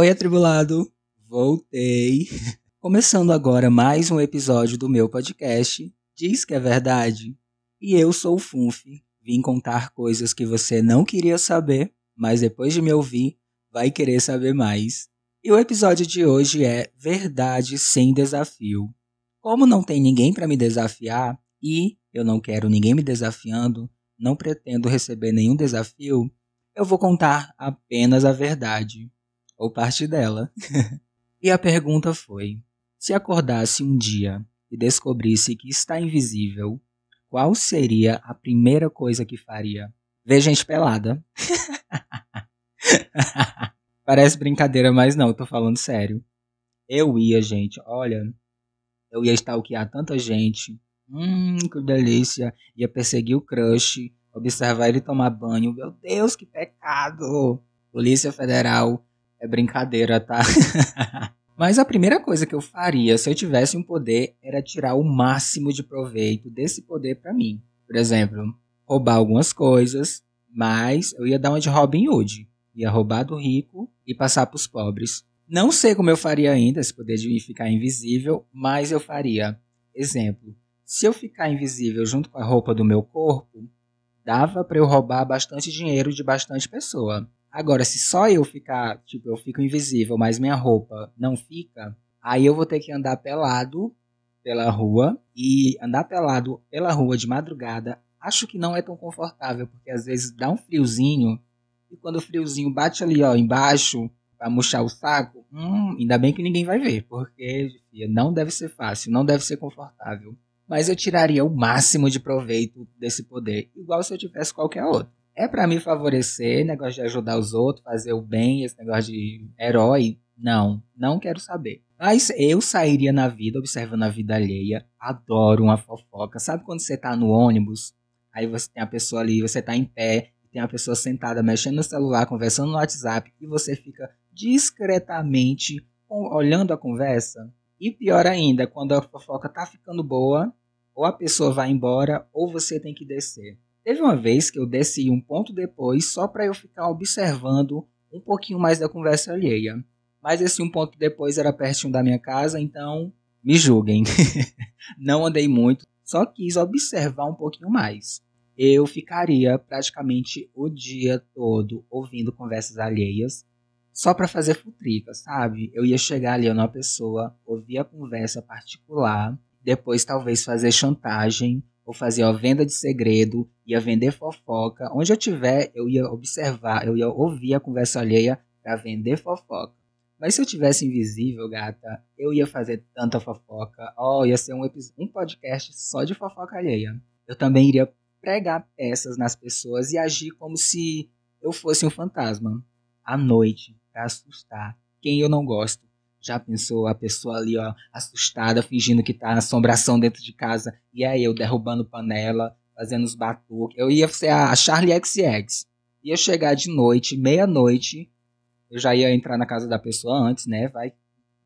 Oi, atribulado! Voltei! Começando agora mais um episódio do meu podcast Diz que é Verdade. E eu sou o Funf. Vim contar coisas que você não queria saber, mas depois de me ouvir, vai querer saber mais. E o episódio de hoje é Verdade sem Desafio. Como não tem ninguém para me desafiar e eu não quero ninguém me desafiando, não pretendo receber nenhum desafio, eu vou contar apenas a verdade, ou parte dela. e a pergunta foi: se acordasse um dia e descobrisse que está invisível, qual seria a primeira coisa que faria? Ver gente pelada. Parece brincadeira, mas não, tô falando sério. Eu ia, gente, olha, eu ia stalkear tanta gente. Hum, que delícia. Ia perseguir o crush, observar ele tomar banho. Meu Deus, que pecado! Polícia Federal é brincadeira, tá? Mas a primeira coisa que eu faria se eu tivesse um poder era tirar o máximo de proveito desse poder para mim. Por exemplo, roubar algumas coisas, mas eu ia dar uma de Robin Hood. Ia roubar do rico e passar para os pobres. Não sei como eu faria ainda esse poder de ficar invisível, mas eu faria. Exemplo, se eu ficar invisível junto com a roupa do meu corpo, dava para eu roubar bastante dinheiro de bastante pessoa. Agora, se só eu ficar, tipo, eu fico invisível, mas minha roupa não fica, aí eu vou ter que andar pelado pela rua e andar pelado pela rua de madrugada. Acho que não é tão confortável, porque às vezes dá um friozinho e quando o friozinho bate ali, ó, embaixo, para murchar o saco, hum, ainda bem que ninguém vai ver, porque não deve ser fácil, não deve ser confortável. Mas eu tiraria o máximo de proveito desse poder, igual se eu tivesse qualquer outro é para me favorecer, negócio de ajudar os outros, fazer o bem, esse negócio de herói. Não, não quero saber. Mas eu sairia na vida, observando a vida alheia. Adoro uma fofoca. Sabe quando você tá no ônibus, aí você tem a pessoa ali, você tá em pé, tem a pessoa sentada mexendo no celular, conversando no WhatsApp, e você fica discretamente olhando a conversa? E pior ainda, quando a fofoca tá ficando boa, ou a pessoa vai embora, ou você tem que descer. Teve uma vez que eu desci um ponto depois só para eu ficar observando um pouquinho mais da conversa alheia. Mas esse um ponto depois era pertinho da minha casa, então me julguem. Não andei muito, só quis observar um pouquinho mais. Eu ficaria praticamente o dia todo ouvindo conversas alheias, só para fazer futrica, sabe? Eu ia chegar ali numa pessoa, ouvir a conversa particular, depois talvez fazer chantagem ou fazer a venda de segredo, ia vender fofoca. Onde eu tiver, eu ia observar, eu ia ouvir a conversa alheia para vender fofoca. Mas se eu tivesse invisível, gata, eu ia fazer tanta fofoca. Oh, ia ser um, um podcast só de fofoca alheia. Eu também iria pregar peças nas pessoas e agir como se eu fosse um fantasma. À noite, para assustar quem eu não gosto. Já pensou a pessoa ali, ó, assustada, fingindo que tá assombração dentro de casa, e aí eu derrubando panela, fazendo os batuques. Eu ia ser a Charlie XX. Ia chegar de noite, meia-noite, eu já ia entrar na casa da pessoa antes, né? Vai.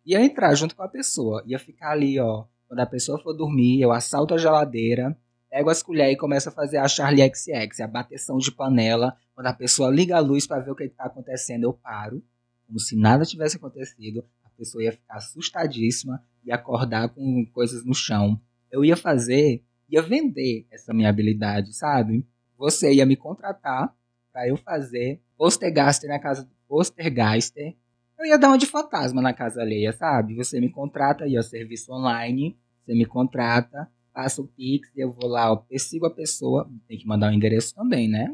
Ia entrar junto com a pessoa. Ia ficar ali, ó. Quando a pessoa for dormir, eu assalto a geladeira, pego as colheres e começo a fazer a Charlie XX, a bateção de panela. Quando a pessoa liga a luz para ver o que está acontecendo, eu paro, como se nada tivesse acontecido pessoa ia ficar assustadíssima e acordar com coisas no chão. Eu ia fazer, ia vender essa minha habilidade, sabe? Você ia me contratar para eu fazer postergaster na casa do postergaster. Eu ia dar uma de fantasma na casa alheia, sabe? Você me contrata, ia serviço online, você me contrata, passa o Pix, eu vou lá, eu persigo a pessoa, tem que mandar o um endereço também, né?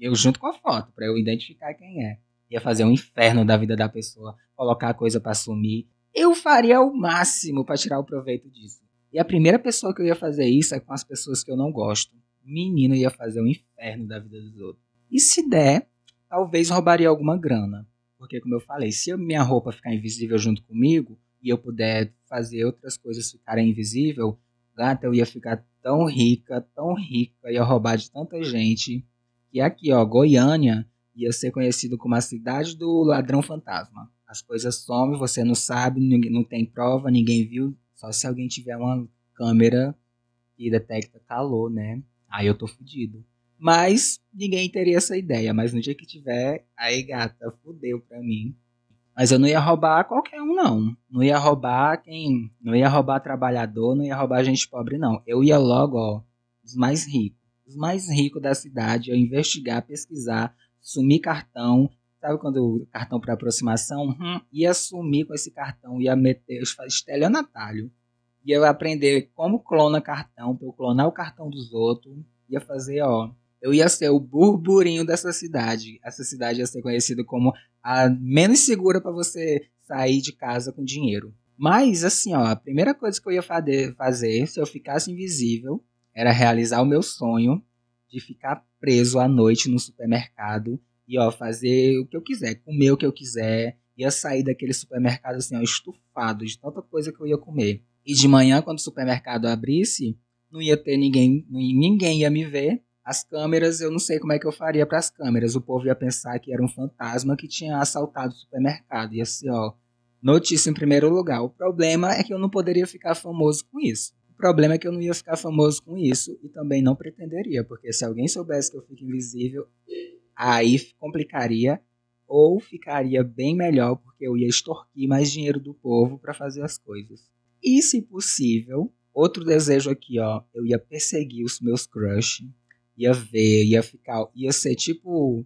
Eu junto com a foto, para eu identificar quem é ia fazer um inferno da vida da pessoa, colocar a coisa para sumir. Eu faria o máximo para tirar o proveito disso. E a primeira pessoa que eu ia fazer isso é com as pessoas que eu não gosto. Menino ia fazer um inferno da vida dos outros. E se der, talvez roubaria alguma grana. Porque, como eu falei, se a minha roupa ficar invisível junto comigo e eu puder fazer outras coisas ficarem invisível, gata, eu ia ficar tão rica, tão rica, ia roubar de tanta gente. E aqui, ó, Goiânia ia ser conhecido como a cidade do ladrão fantasma. As coisas somem, você não sabe, não tem prova, ninguém viu, só se alguém tiver uma câmera que detecta calor, né? Aí eu tô fudido. Mas ninguém teria essa ideia, mas no dia que tiver, aí gata, fudeu pra mim. Mas eu não ia roubar qualquer um, não. Não ia roubar quem. Não ia roubar trabalhador, não ia roubar gente pobre, não. Eu ia logo, ó, os mais ricos. Os mais ricos da cidade, eu investigar, pesquisar, sumir cartão. Sabe quando o cartão para aproximação? Hum, ia sumir com esse cartão, ia meter estelionatário. Ia aprender como clona cartão, para eu clonar o cartão dos outros. Ia fazer, ó, eu ia ser o burburinho dessa cidade. Essa cidade ia ser conhecida como a menos segura para você sair de casa com dinheiro. Mas, assim, ó, a primeira coisa que eu ia fazer se eu ficasse invisível era realizar o meu sonho de ficar preso à noite no supermercado e, ó, fazer o que eu quiser, comer o que eu quiser. Ia sair daquele supermercado, assim, ó, estufado de tanta coisa que eu ia comer. E de manhã, quando o supermercado abrisse, não ia ter ninguém, ninguém ia me ver as câmeras, eu não sei como é que eu faria para as câmeras. O povo ia pensar que era um fantasma que tinha assaltado o supermercado. E assim, ó, notícia em primeiro lugar. O problema é que eu não poderia ficar famoso com isso. Problema é que eu não ia ficar famoso com isso e também não pretenderia, porque se alguém soubesse que eu fico invisível, aí complicaria ou ficaria bem melhor, porque eu ia extorquir mais dinheiro do povo para fazer as coisas. E se possível, outro desejo aqui, ó, eu ia perseguir os meus crush, ia ver, ia ficar, ia ser tipo,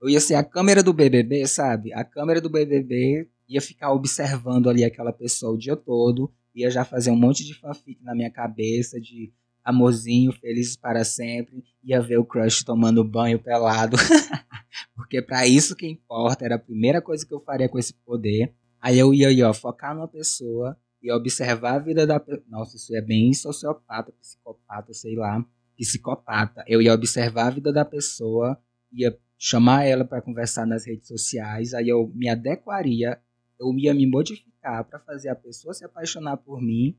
eu ia ser a câmera do BBB, sabe? A câmera do BBB ia ficar observando ali aquela pessoa o dia todo, ia já fazer um monte de fanfic na minha cabeça de amorzinho, felizes para sempre, ia ver o crush tomando banho pelado, porque para isso que importa, era a primeira coisa que eu faria com esse poder. Aí eu ia, ia focar numa pessoa e observar a vida da pessoa. Nossa, isso é bem sociopata, psicopata, sei lá psicopata. Eu ia observar a vida da pessoa, ia chamar ela para conversar nas redes sociais, aí eu me adequaria, eu ia me modificar para fazer a pessoa se apaixonar por mim,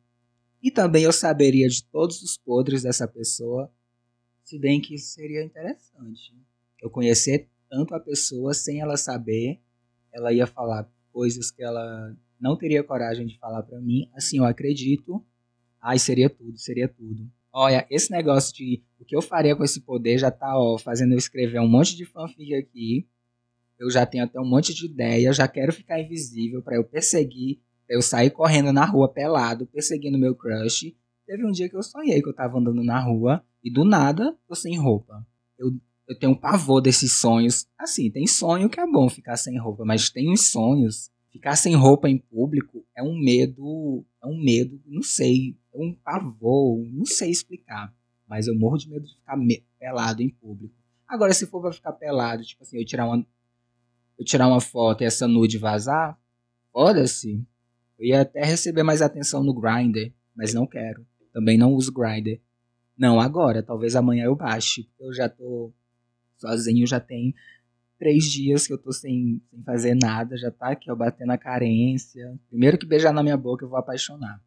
e também eu saberia de todos os podres dessa pessoa, se bem que isso seria interessante. Eu conhecer tanto a pessoa sem ela saber, ela ia falar coisas que ela não teria coragem de falar para mim. Assim, eu acredito. Ai, seria tudo, seria tudo. Olha, esse negócio de o que eu faria com esse poder já tá, ó, fazendo eu escrever um monte de fanfic aqui. Eu já tenho até um monte de ideia, já quero ficar invisível para eu perseguir, eu sair correndo na rua pelado, perseguindo meu crush. Teve um dia que eu sonhei que eu tava andando na rua e do nada tô sem roupa. Eu, eu tenho um pavor desses sonhos. Assim, tem sonho que é bom ficar sem roupa, mas tem uns sonhos. Ficar sem roupa em público é um medo, é um medo, não sei, um pavor, não sei explicar. Mas eu morro de medo de ficar pelado em público. Agora, se for pra ficar pelado, tipo assim, eu tirar uma, eu tirar uma foto e essa nude vazar, foda-se. Eu ia até receber mais atenção no Grindr, mas não quero. Também não uso Grindr. Não agora, talvez amanhã eu baixe. Eu já tô sozinho, já tem três dias que eu tô sem, sem fazer nada, já tá aqui, ó, batendo a carência. Primeiro que beijar na minha boca, eu vou apaixonar.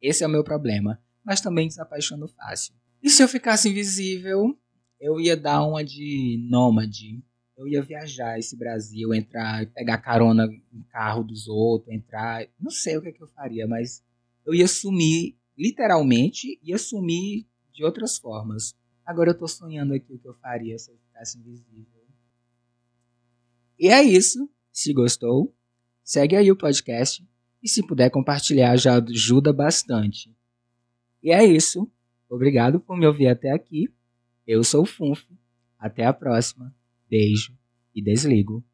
Esse é o meu problema. Mas também desapaixono fácil. E se eu ficasse invisível, eu ia dar uma de nômade. Eu ia viajar esse Brasil, entrar, pegar carona no carro dos outros, entrar. Não sei o que, é que eu faria, mas eu ia sumir, literalmente, ia sumir de outras formas. Agora eu tô sonhando aqui o que eu faria se eu ficasse invisível. E é isso. Se gostou, segue aí o podcast e se puder compartilhar, já ajuda bastante. E é isso. Obrigado por me ouvir até aqui. Eu sou o Funf. Até a próxima. Beijo e desligo.